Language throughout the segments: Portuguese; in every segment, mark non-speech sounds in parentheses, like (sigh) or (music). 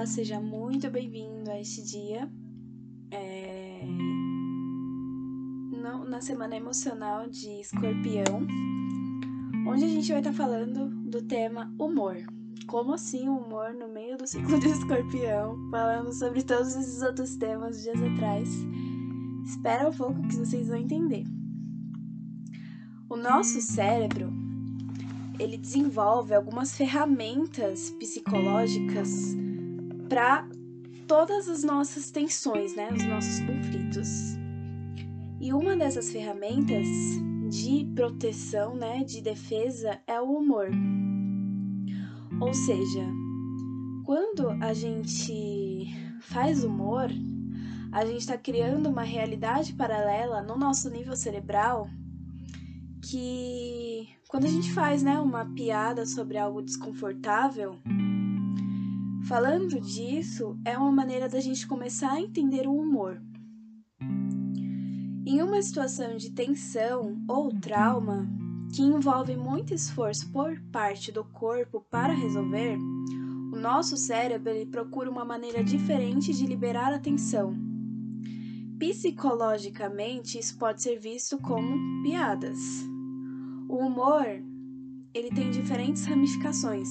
Olá, seja muito bem-vindo a este dia. É... Na semana emocional de escorpião, onde a gente vai estar falando do tema humor. Como assim o humor no meio do ciclo de escorpião, falando sobre todos esses outros temas dias atrás. Espera um pouco que vocês vão entender. O nosso cérebro ele desenvolve algumas ferramentas psicológicas para todas as nossas tensões, né, os nossos conflitos. E uma dessas ferramentas de proteção, né, de defesa é o humor. Ou seja, quando a gente faz humor, a gente está criando uma realidade paralela no nosso nível cerebral que quando a gente faz, né, uma piada sobre algo desconfortável, falando disso é uma maneira da gente começar a entender o humor. Em uma situação de tensão ou trauma que envolve muito esforço por parte do corpo para resolver, o nosso cérebro procura uma maneira diferente de liberar a tensão. Psicologicamente, isso pode ser visto como piadas. O humor, ele tem diferentes ramificações,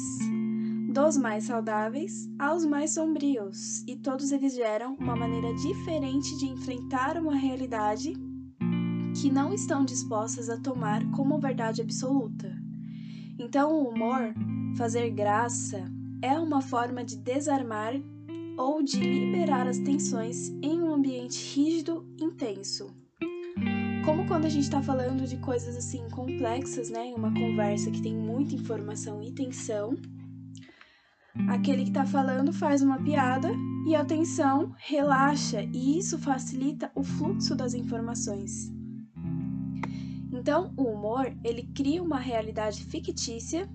dos mais saudáveis aos mais sombrios, e todos eles geram uma maneira diferente de enfrentar uma realidade que não estão dispostas a tomar como verdade absoluta. Então, o humor, fazer graça, é uma forma de desarmar ou de liberar as tensões em um ambiente rígido, intenso como quando a gente está falando de coisas assim complexas, né, em uma conversa que tem muita informação e tensão, aquele que está falando faz uma piada e a tensão relaxa e isso facilita o fluxo das informações. Então, o humor, ele cria uma realidade fictícia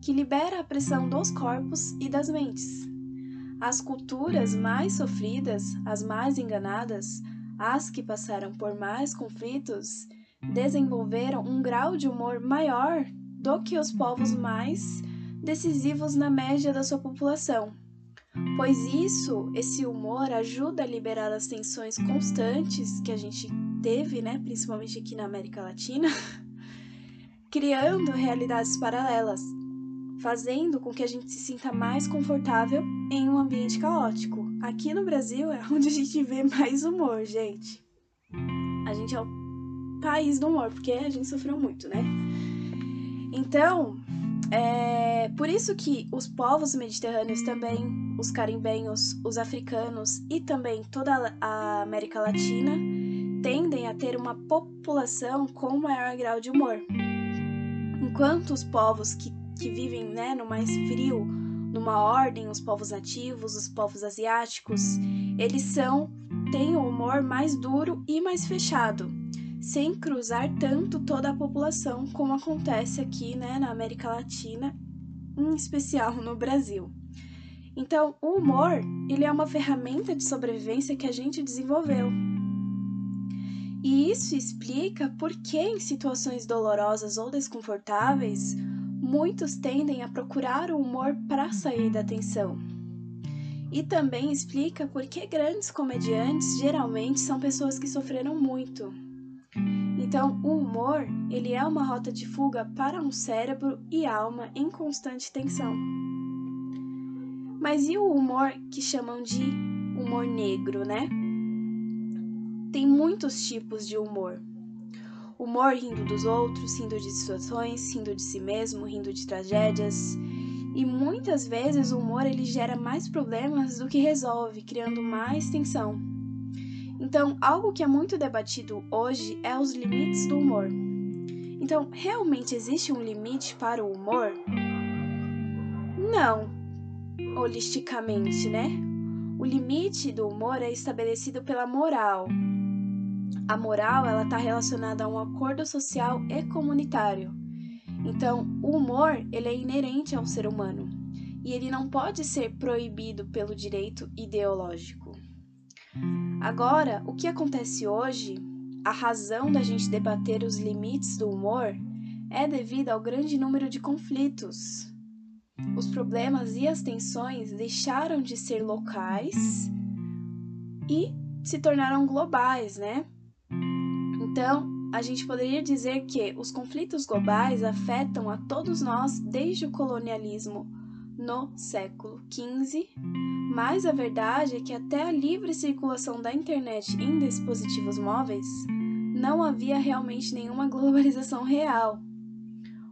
que libera a pressão dos corpos e das mentes. As culturas mais sofridas, as mais enganadas, as que passaram por mais conflitos desenvolveram um grau de humor maior do que os povos mais decisivos na média da sua população, pois isso, esse humor ajuda a liberar as tensões constantes que a gente teve, né, principalmente aqui na América Latina, (laughs) criando realidades paralelas, fazendo com que a gente se sinta mais confortável em um ambiente caótico. Aqui no Brasil é (laughs) onde a gente vê mais humor, gente. A gente é o país do humor, porque a gente sofreu muito, né? Então, é por isso que os povos mediterrâneos também, os carimbenhos, os africanos e também toda a América Latina tendem a ter uma população com maior grau de humor. Enquanto os povos que, que vivem né, no mais frio, numa ordem, os povos nativos, os povos asiáticos, eles são têm o humor mais duro e mais fechado, sem cruzar tanto toda a população como acontece aqui, né, na América Latina, em especial no Brasil. Então, o humor, ele é uma ferramenta de sobrevivência que a gente desenvolveu. E isso explica por que em situações dolorosas ou desconfortáveis, muitos tendem a procurar o humor para sair da tensão. E também explica por que grandes comediantes geralmente são pessoas que sofreram muito. Então, o humor, ele é uma rota de fuga para um cérebro e alma em constante tensão. Mas e o humor que chamam de humor negro, né? Tem muitos tipos de humor humor rindo dos outros, rindo de situações, rindo de si mesmo, rindo de tragédias. E muitas vezes o humor ele gera mais problemas do que resolve, criando mais tensão. Então, algo que é muito debatido hoje é os limites do humor. Então, realmente existe um limite para o humor? Não, holisticamente, né? O limite do humor é estabelecido pela moral, a moral ela está relacionada a um acordo social e comunitário. Então, o humor ele é inerente ao ser humano e ele não pode ser proibido pelo direito ideológico. Agora, o que acontece hoje, a razão da gente debater os limites do humor é devido ao grande número de conflitos. os problemas e as tensões deixaram de ser locais e se tornaram globais, né? Então, a gente poderia dizer que os conflitos globais afetam a todos nós desde o colonialismo no século XV, mas a verdade é que até a livre circulação da internet em dispositivos móveis não havia realmente nenhuma globalização real.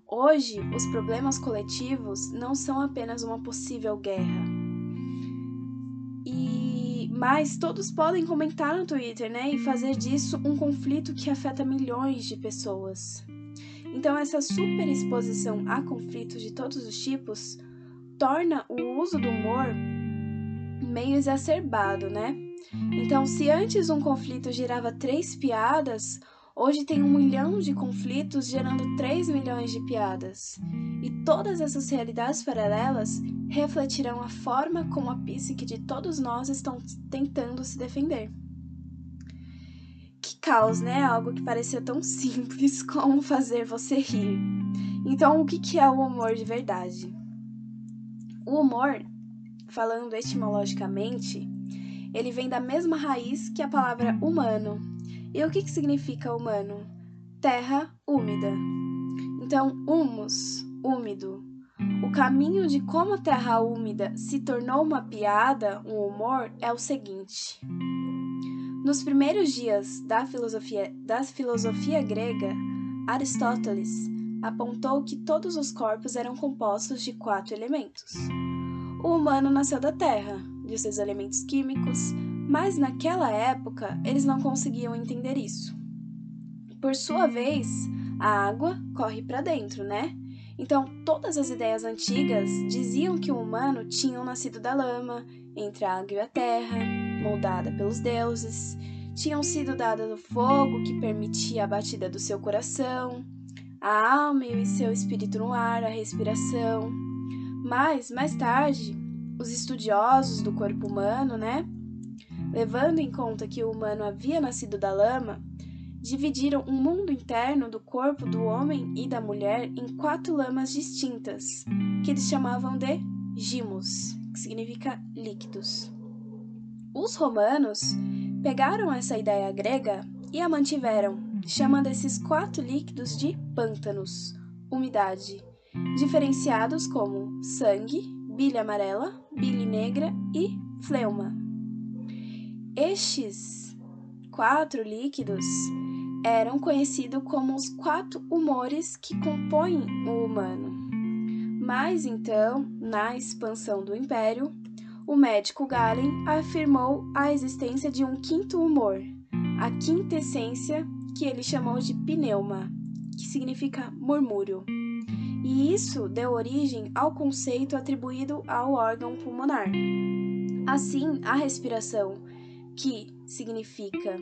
Hoje, os problemas coletivos não são apenas uma possível guerra. E mas todos podem comentar no Twitter, né, e fazer disso um conflito que afeta milhões de pessoas. Então essa superexposição a conflitos de todos os tipos torna o uso do humor meio exacerbado, né? Então, se antes um conflito gerava três piadas, hoje tem um milhão de conflitos gerando três milhões de piadas. E todas essas realidades paralelas refletirão a forma como a psique de todos nós estão tentando se defender. Que caos, né? Algo que parecia tão (laughs) simples como fazer você rir. Então, o que é o humor de verdade? O humor, falando etimologicamente, ele vem da mesma raiz que a palavra humano. E o que, que significa humano? Terra úmida. Então, humus, úmido. O caminho de como a terra úmida se tornou uma piada, um humor, é o seguinte. Nos primeiros dias da filosofia, da filosofia grega, Aristóteles apontou que todos os corpos eram compostos de quatro elementos. O humano nasceu da terra, de seus elementos químicos, mas naquela época eles não conseguiam entender isso. Por sua vez, a água corre para dentro, né? Então, todas as ideias antigas diziam que o humano tinha nascido da lama, entre a água e a terra, moldada pelos deuses, tinham sido dadas do fogo que permitia a batida do seu coração, a alma e o seu espírito no ar, a respiração. Mas, mais tarde, os estudiosos do corpo humano, né, levando em conta que o humano havia nascido da lama, dividiram o mundo interno do corpo do homem e da mulher em quatro lamas distintas, que eles chamavam de gimos, que significa líquidos. Os romanos pegaram essa ideia grega e a mantiveram chamando esses quatro líquidos de pântanos, umidade, diferenciados como sangue, bile amarela, bile negra e fleuma. Estes quatro líquidos eram conhecidos como os quatro humores que compõem o humano. Mas então, na expansão do império, o médico Galen afirmou a existência de um quinto humor, a quinta essência que ele chamou de pneuma, que significa murmúrio. E isso deu origem ao conceito atribuído ao órgão pulmonar. Assim, a respiração, que significa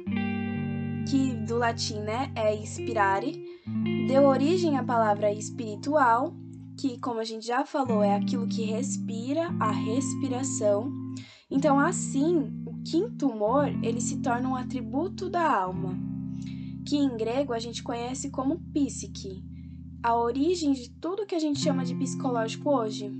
que do latim, né, é inspirare, deu origem à palavra espiritual, que como a gente já falou, é aquilo que respira, a respiração. Então, assim, o quinto humor, ele se torna um atributo da alma que em grego a gente conhece como psique, a origem de tudo que a gente chama de psicológico hoje.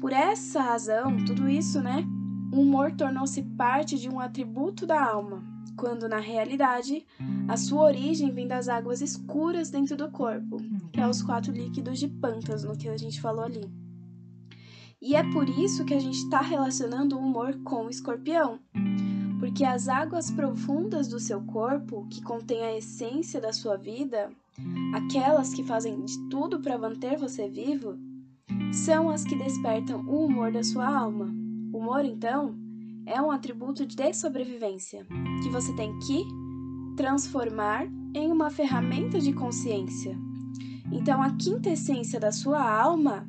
Por essa razão, tudo isso, né? O humor tornou-se parte de um atributo da alma, quando na realidade a sua origem vem das águas escuras dentro do corpo, que é os quatro líquidos de pântano que a gente falou ali. E é por isso que a gente está relacionando o humor com o escorpião, porque as águas profundas do seu corpo, que contêm a essência da sua vida, aquelas que fazem de tudo para manter você vivo, são as que despertam o humor da sua alma. O humor, então, é um atributo de sobrevivência que você tem que transformar em uma ferramenta de consciência. Então, a quinta essência da sua alma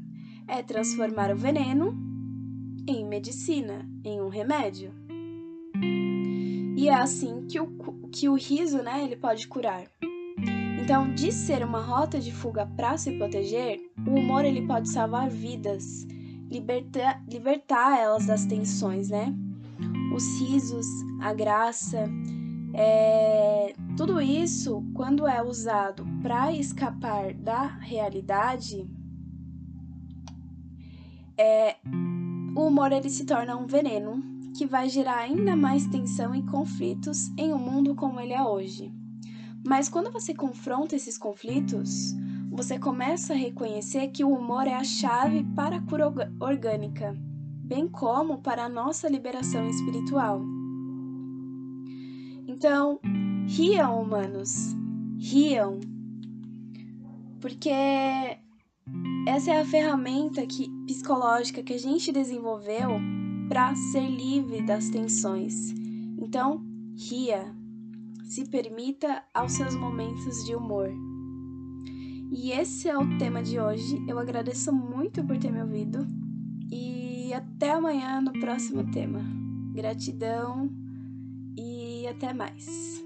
é transformar o veneno em medicina, em um remédio. E é assim que o, que o riso, né, ele pode curar. Então, de ser uma rota de fuga para se proteger, o humor ele pode salvar vidas, libertar, elas das tensões, né? Os risos, a graça, é, tudo isso, quando é usado para escapar da realidade, é, o humor ele se torna um veneno que vai gerar ainda mais tensão e conflitos em um mundo como ele é hoje. Mas quando você confronta esses conflitos, você começa a reconhecer que o humor é a chave para a cura orgânica, bem como para a nossa liberação espiritual. Então, riam, humanos, riam, porque essa é a ferramenta que, psicológica que a gente desenvolveu para ser livre das tensões. Então, ria, se permita aos seus momentos de humor. E esse é o tema de hoje. Eu agradeço muito por ter me ouvido e até amanhã no próximo tema. Gratidão e até mais.